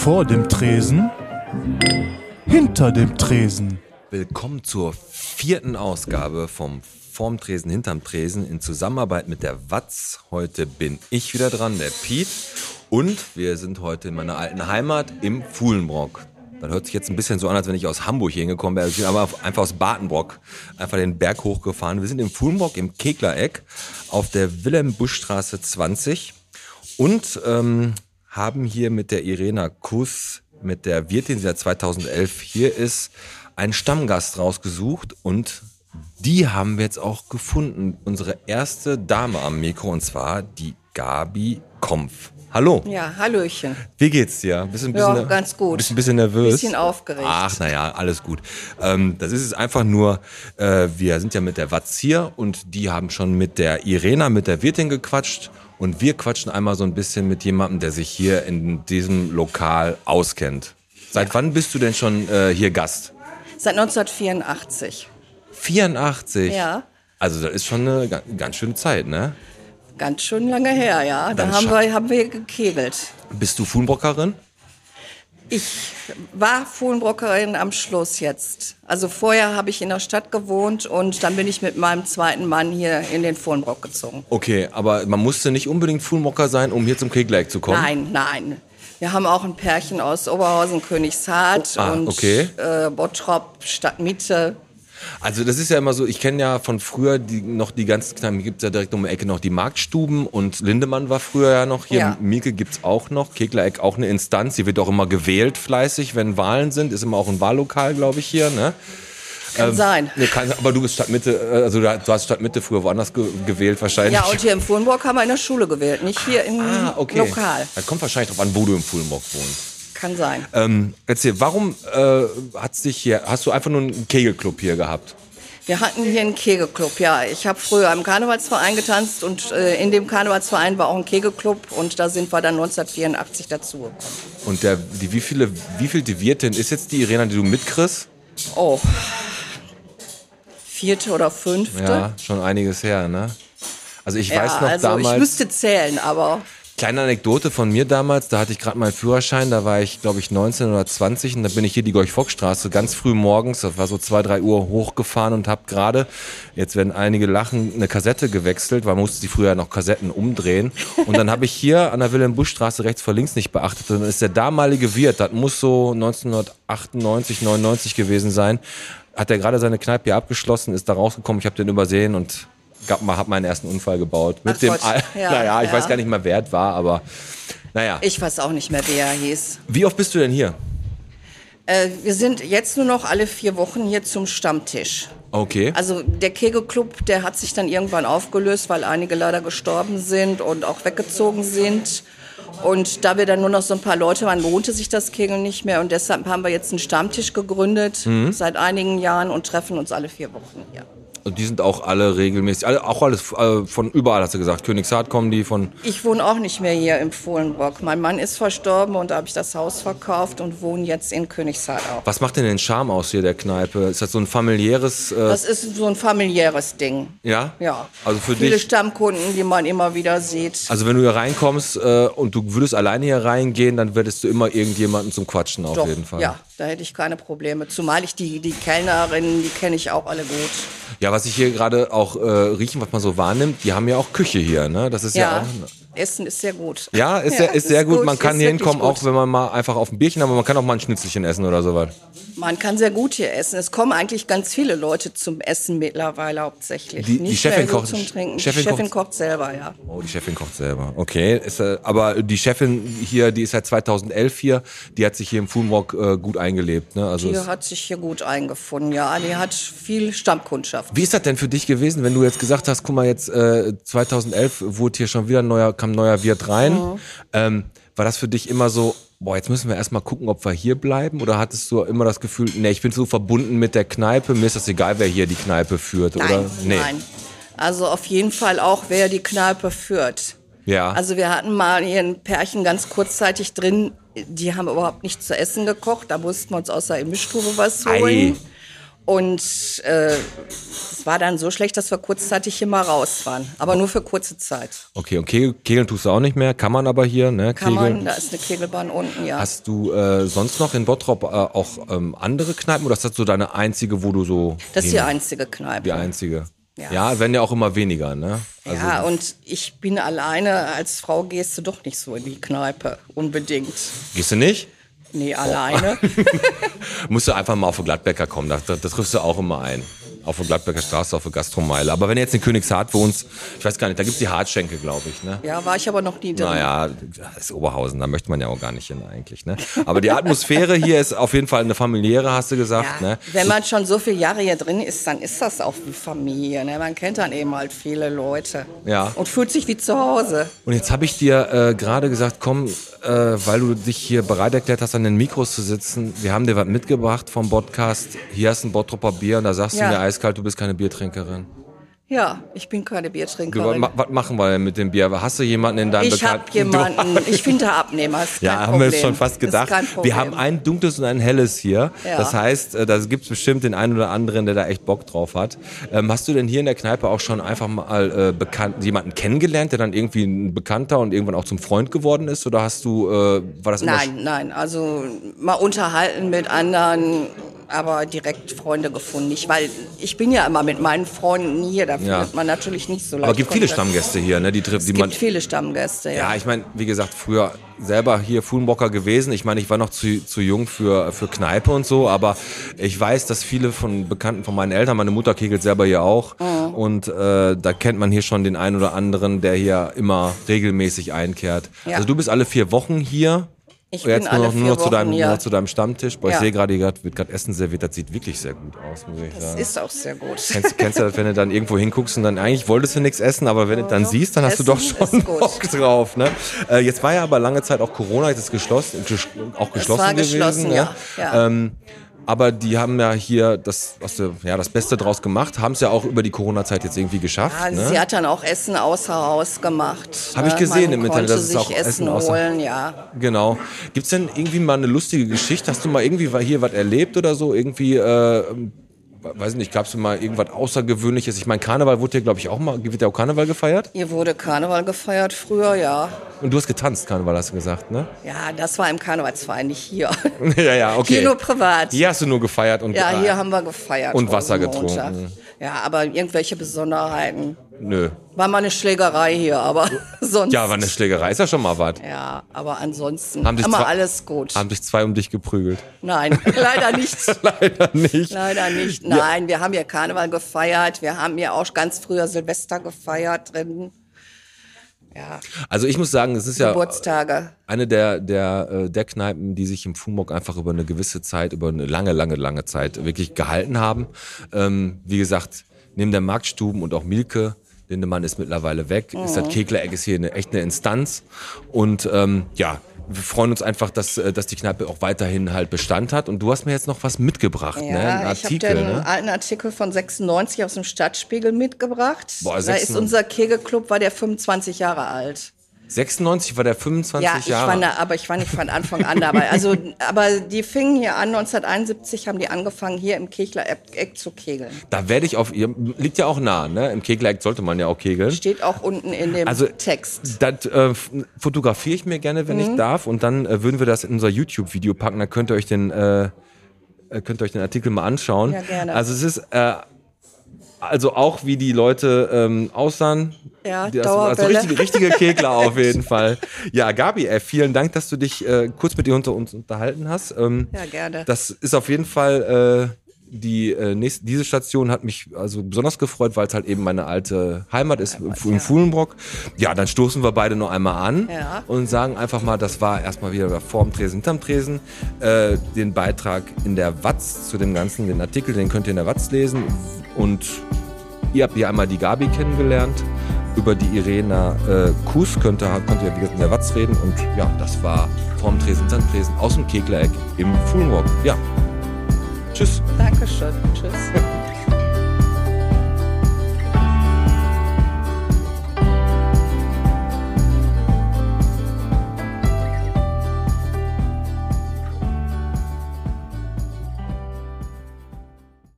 Vor dem Tresen. Hinter dem Tresen. Willkommen zur vierten Ausgabe vom Vorm Tresen, hinterm Tresen in Zusammenarbeit mit der Watz. Heute bin ich wieder dran, der Piet. Und wir sind heute in meiner alten Heimat im Fuhlenbrock. Das hört sich jetzt ein bisschen so an, als wenn ich aus Hamburg hier hingekommen wäre. Ich bin aber einfach aus Badenbrock, einfach den Berg hochgefahren. Wir sind im Fuhlenbrock im Keglereck auf der Wilhelm-Busch-Straße 20 und ähm, haben hier mit der Irena Kuss, mit der Wirtin, die seit 2011 hier ist, einen Stammgast rausgesucht und die haben wir jetzt auch gefunden. Unsere erste Dame am Mikro und zwar die Gabi Kompf. Hallo. Ja, Hallöchen. Wie geht's dir? Bist du ein bisschen, Ja, ganz gut. Bist du ein bisschen nervös? Bisschen aufgeregt. Ach, naja, alles gut. Ähm, das ist es einfach nur, äh, wir sind ja mit der Watz hier und die haben schon mit der Irena, mit der Wirtin gequatscht und wir quatschen einmal so ein bisschen mit jemandem, der sich hier in diesem Lokal auskennt. Seit wann bist du denn schon äh, hier Gast? Seit 1984. 84? Ja. Also das ist schon eine ga- ganz schöne Zeit, ne? Ganz schön lange her, ja. Da haben wir, haben wir gekegelt. Bist du Fuhnbrockerin? Ich war Fuhlenbrockerin am Schluss jetzt. Also vorher habe ich in der Stadt gewohnt und dann bin ich mit meinem zweiten Mann hier in den Fuhlenbrock gezogen. Okay, aber man musste nicht unbedingt Fuhnbrocker sein, um hier zum Kegleck zu kommen? Nein, nein. Wir haben auch ein Pärchen aus Oberhausen, Königshardt Oh, ah, und okay. äh, Bottrop, Stadtmitte. Also das ist ja immer so, ich kenne ja von früher die, noch die ganzen Kneipen, gibt es ja direkt um die Ecke noch die Marktstuben und Lindemann war früher ja noch hier, Ja. Mieke gibt's auch noch, Keglereck auch eine Instanz, die wird auch immer gewählt fleißig, wenn Wahlen sind, ist immer auch ein Wahllokal, glaube ich, hier, ne? Kann sein. Nee, kann, aber du bist Stadtmitte, äh, also du hast Stadtmitte früher woanders ge gewählt wahrscheinlich. Ja, und hier im Fuhlenbrock haben wir in der Schule gewählt, nicht hier im ah, okay. Lokal. Das kommt wahrscheinlich drauf an, wo du im Fuhlenbrock wohnst. Kann sein. Ähm, erzähl, warum äh, hat's dich hier, hast du einfach nur einen Kegelclub hier gehabt? Wir hatten hier einen Kegelclub, ja. Ich habe früher im Karnevalsverein getanzt und äh, in dem Karnevalsverein war auch ein Kegelclub und da sind wir dann 1984 dazugekommen. Und der, die, wie viele, wie viel die Wirtin ist jetzt die Irena, die du mitkriegst? Oh, vierte oder fünfte. Ja, schon einiges her, ne? Also ich Ja, weiß noch also ich damals, müsste zählen, aber kleine Anekdote von mir damals, da hatte ich gerade meinen Führerschein, da war ich glaube ich 19 oder 20 und da bin ich hier die Gorch-Fock-Straße ganz früh morgens, das war so zwei, drei Uhr hochgefahren und habe gerade, jetzt werden einige lachen, eine Kassette gewechselt, weil man musste die früher noch Kassetten umdrehen. Und dann habe ich hier an der Wilhelm-Busch-Straße rechts vor links nicht beachtet. Und dann ist der damalige Wirt, das muss so 1998, 99 gewesen sein, hat er gerade seine Kneipe hier abgeschlossen, ist da rausgekommen, ich habe den übersehen und gab hab meinen ersten Unfall gebaut. Mit Ach dem, Al- ja, naja, ich ja. weiß gar nicht mehr, wer es war, aber naja. ich weiß auch nicht mehr, wie er hieß. Wie oft bist du denn hier? Äh, wir sind jetzt nur noch alle vier Wochen hier zum Stammtisch. Okay. Also der Kegelclub, der hat sich dann irgendwann aufgelöst, weil einige leider gestorben sind und auch weggezogen sind. Und da wir dann nur noch so ein paar Leute waren, lohnte sich das Kegeln nicht mehr. Und deshalb haben wir jetzt einen Stammtisch gegründet Mhm. seit einigen Jahren und treffen uns alle vier Wochen hier. Und die sind auch alle regelmäßig, alle, auch alles äh, von überall, hast du gesagt. Königshardt kommen die von. Ich wohne auch nicht mehr hier im Fohlenbrock. Mein Mann ist verstorben und da habe ich das Haus verkauft und wohne jetzt in Königshardt auch. Was macht denn den Charme aus hier der Kneipe? Ist das so ein familiäres. Äh, Das ist so ein familiäres Ding. ja? Ja. Also für Viele dich. Stammkunden, die man immer wieder sieht. Also wenn du hier reinkommst äh, und du würdest alleine hier reingehen, dann würdest du immer irgendjemanden zum Quatschen auf Doch, jeden Fall. Ja, da hätte ich keine Probleme. Zumal ich die, die Kellnerinnen, die kenne ich auch alle gut. Ja, was ich hier gerade auch äh, riechen, was man so wahrnimmt, die haben ja auch Küche hier, ne? Das ist ja, Ja, auch. Essen ist sehr gut. Ja, ist, sehr, ist sehr gut. Man kann ist hier hinkommen, gut. auch wenn man mal einfach auf ein Bierchen, aber man kann auch mal ein Schnitzelchen essen oder sowas. Man kann sehr gut hier essen. Es kommen eigentlich ganz viele Leute zum Essen mittlerweile hauptsächlich. Die- die Nicht Chefin mehr so kocht- zum Trinken. Chefin die Chefin kocht- kocht selber, ja. Oh, die Chefin kocht selber. Okay, ist, äh, aber die Chefin hier, die ist seit 2011 hier, die hat sich hier im Foodwalk äh, gut eingelebt. Ne? Also Die hat sich hier gut eingefunden, ja. Die hat viel Stammkundschaft. wie ist das denn für dich gewesen, wenn du jetzt gesagt hast, guck mal, jetzt äh, 2011 wurde hier schon wieder ein neuer, kam ein neuer Wirt rein. Ähm, war das für dich immer so, boah, jetzt müssen wir erstmal gucken, ob wir hier bleiben? Oder hattest du immer das Gefühl, nee, ich bin so verbunden mit der Kneipe, mir ist das egal, wer hier die Kneipe führt? Nein, oder? Nee. nein. Also auf jeden Fall auch, wer die Kneipe führt. Ja. Also wir hatten mal hier ein Pärchen ganz kurzzeitig drin, die haben überhaupt nicht zu essen gekocht, da mussten wir uns aus der Mischstube was Ei. Und äh, es war dann so schlecht, dass wir kurzzeitig hier mal raus waren. Aber nur für kurze Zeit. Okay, und Kegel, Kegeln tust du auch nicht mehr. Kann man aber hier, ne? Kann Kegeln. man, da ist eine Kegelbahn unten, ja. Hast du äh, sonst noch in Bottrop äh, auch ähm, andere Kneipen oder ist das so deine einzige, wo du so. das ist die einzige Kneipe. die einzige. Ja. Ja. werden ja auch immer weniger, ne? Also, ja, und ich bin alleine. Als Frau gehst du doch nicht so in die Kneipe, unbedingt. Gehst du nicht? Nee, alleine. Musst du einfach mal auf den Gladbecker kommen, da, da, da triffst du auch immer ein. Auf der Gladbecker Straße, auf der Gastromeile. Aber wenn du jetzt in Königshardt wohnst, ich weiß gar nicht, da gibt's die Hartschenke, glaube ich, ne? ja, war ich aber noch nie drin. Naja, das ist Oberhausen, da möchte man ja auch gar nicht hin eigentlich. Ne? Aber die Atmosphäre hier ist auf jeden Fall eine familiäre, hast du gesagt. Ja, Ne? wenn man schon so viele Jahre hier drin ist, dann ist das auch wie Familie. Ne? Man kennt dann eben halt viele Leute. Ja. Und fühlt sich wie zu Hause. Und jetzt habe ich dir äh, gerade gesagt, komm, äh, weil du dich hier bereit erklärt hast, an den Mikros zu sitzen, wir haben dir was mitgebracht vom Podcast. Hier hast du ein Bottropper Bier und da sagst Ja. du mir eiskalt, du bist keine Biertrinkerin. Ja, ich bin keine Du, Biertrinkerin. Was machen wir denn mit dem Bier? Hast du jemanden in deinem Ich habe jemanden, ich finde Abnehmer. Ist kein Ja, haben Problem. wir schon fast gedacht. kein Wir haben ein dunkles und ein helles hier. Ja. Das heißt, äh, da gibt es bestimmt den einen oder anderen, der da echt Bock drauf hat. Ähm, hast du denn hier in der Kneipe auch schon einfach mal äh, bekannt, jemanden kennengelernt, der dann irgendwie ein Bekannter und irgendwann auch zum Freund geworden ist? Oder hast du, äh, war das Nein, nein, also mal unterhalten mit anderen, aber direkt Freunde gefunden. Nicht, weil ich bin ja immer mit meinen Freunden hier, da Ja. findet man natürlich nicht so leicht. Aber es gibt viele. Stammgäste hier, ne? Die, trifft, die Es man. gibt viele Stammgäste, ja. Ja, ich meine, wie gesagt, früher selber hier Fuhlenbocker gewesen. Ich meine, ich war noch zu, zu jung für, für Kneipe und so, aber ich weiß, dass viele von Bekannten von meinen Eltern, meine Mutter kegelt selber hier auch Mhm. und äh, da kennt man hier schon den einen oder anderen, der hier immer regelmäßig einkehrt. Ja. Also du bist alle vier Wochen hier. Ich Jetzt bin nur alle noch, nur vier noch zu deinem, Wochen nur zu deinem Stammtisch. Boah, ich Ja. sehe gerade, hier wird gerade Essen serviert. Das sieht wirklich sehr gut aus, muss ich Das sagen. ist auch sehr gut. Kennst, kennst du das, wenn du dann irgendwo hinguckst und dann eigentlich wolltest du nichts essen, aber wenn du dann doch. siehst, dann hast du doch Essen schon. Bock drauf. Ne? Äh, jetzt war ja aber lange Zeit auch Corona, jetzt ist geschlossen, ges- auch geschlossen war gewesen. geschlossen, ne? ja, ja. Ähm, aber die haben ja hier das, was du, ja, das Beste draus gemacht, haben es ja auch über die Corona-Zeit jetzt irgendwie geschafft. Ja, ne? Sie hat dann auch Essen außer Haus gemacht. Hab ich ne? gesehen Man im Internet, dass es auch Essen Essen außer- holen, ja. Genau. Gibt's denn irgendwie mal eine lustige Geschichte? Hast du mal irgendwie hier was erlebt oder so? Irgendwie, äh, weiß nicht, gab's mal irgendwas Außergewöhnliches? Ich meine, Karneval wurde ja, glaube ich, auch mal, wird ja auch Karneval gefeiert? Hier wurde Karneval gefeiert früher, ja. Und du hast getanzt, Karneval, hast du gesagt, ne? Ja, das war im Karnevalsverein, nicht hier. ja, ja, okay. Hier nur privat. Hier hast du nur gefeiert und Ja, hier haben wir gefeiert. Und Wasser getrunken. Ja, aber irgendwelche Besonderheiten. Nö. War mal eine Schlägerei hier, aber sonst. Ja, war eine Schlägerei, ist ja schon mal was. Ja, aber ansonsten Haben sich immer zwei- alles gut. Haben sich zwei um dich geprügelt. Nein, leider nicht. Leider nicht. Leider nicht. Nein, wir haben hier Karneval gefeiert. Wir haben hier auch ganz früher Silvester gefeiert drin. Ja, Also ich muss sagen, es ist ja Geburtstage. eine der, der, äh, der Kneipen, die sich im Fumok einfach über eine gewisse Zeit, über eine lange, lange, lange Zeit wirklich gehalten haben. Ähm, wie gesagt, neben der Marktstuben und auch Milke, Lindemann ist mittlerweile weg, ist das Keglereck ist hier eine, echt eine Instanz. Und ähm, ja, wir freuen uns einfach, dass, äh, dass die Kneipe auch weiterhin halt Bestand hat. Und du hast mir jetzt noch was mitgebracht, ne? Ein Ja, ich habe Artikel, den ne? alten Artikel von 96 aus dem Stadtspiegel mitgebracht. Boah, da ist 96. unser Kegelclub, war der 25 Jahre alt. 96 war der 25 Ja, ich Jahre. war, da, aber ich war nicht von Anfang an dabei. Also, aber die fingen hier an, 1971 haben die angefangen, hier im Kegler Eck zu kegeln. da werde ich auf, ihr liegt ja auch nah, ne? Im Keglereck sollte man ja auch kegeln. Steht auch unten in dem Also Text. Das äh, fotografiere ich mir gerne, wenn Mhm. ich darf, und dann äh, würden wir das in unser YouTube-Video packen. Dann könnt ihr euch den äh, äh, könnt ihr euch den Artikel mal anschauen. Ja, gerne. Also es ist äh, also auch wie die Leute ähm, aussahen. Ja, Die- also, also Dauerbälle. richtige, richtige Kegler auf jeden Fall. Ja, Gabi, ey, vielen Dank, dass du dich äh, kurz mit dir unter uns unterhalten hast. Ähm, Ja, gerne. Das ist auf jeden Fall äh, die äh, nächste, diese Station hat mich also besonders gefreut, weil es halt eben meine alte Heimat ist im Fuhlenbrock. Ja, dann stoßen wir beide noch einmal an Ja. und sagen einfach mal, das war erstmal wieder vor dem Tresen, hinterm Tresen. Äh, den Beitrag in der Watz zu dem Ganzen, den Artikel, den könnt ihr in der Watz lesen. Und ihr habt hier einmal die Gabi kennengelernt. Über die Irena äh, Kuss könnt ihr, könnt ihr wie gesagt in der Watz reden. Und ja, das war vorm Tresen, hinterm Tresen aus dem Keglereck im Fuhlenbrock. Ja, tschüss. Dankeschön. Tschüss.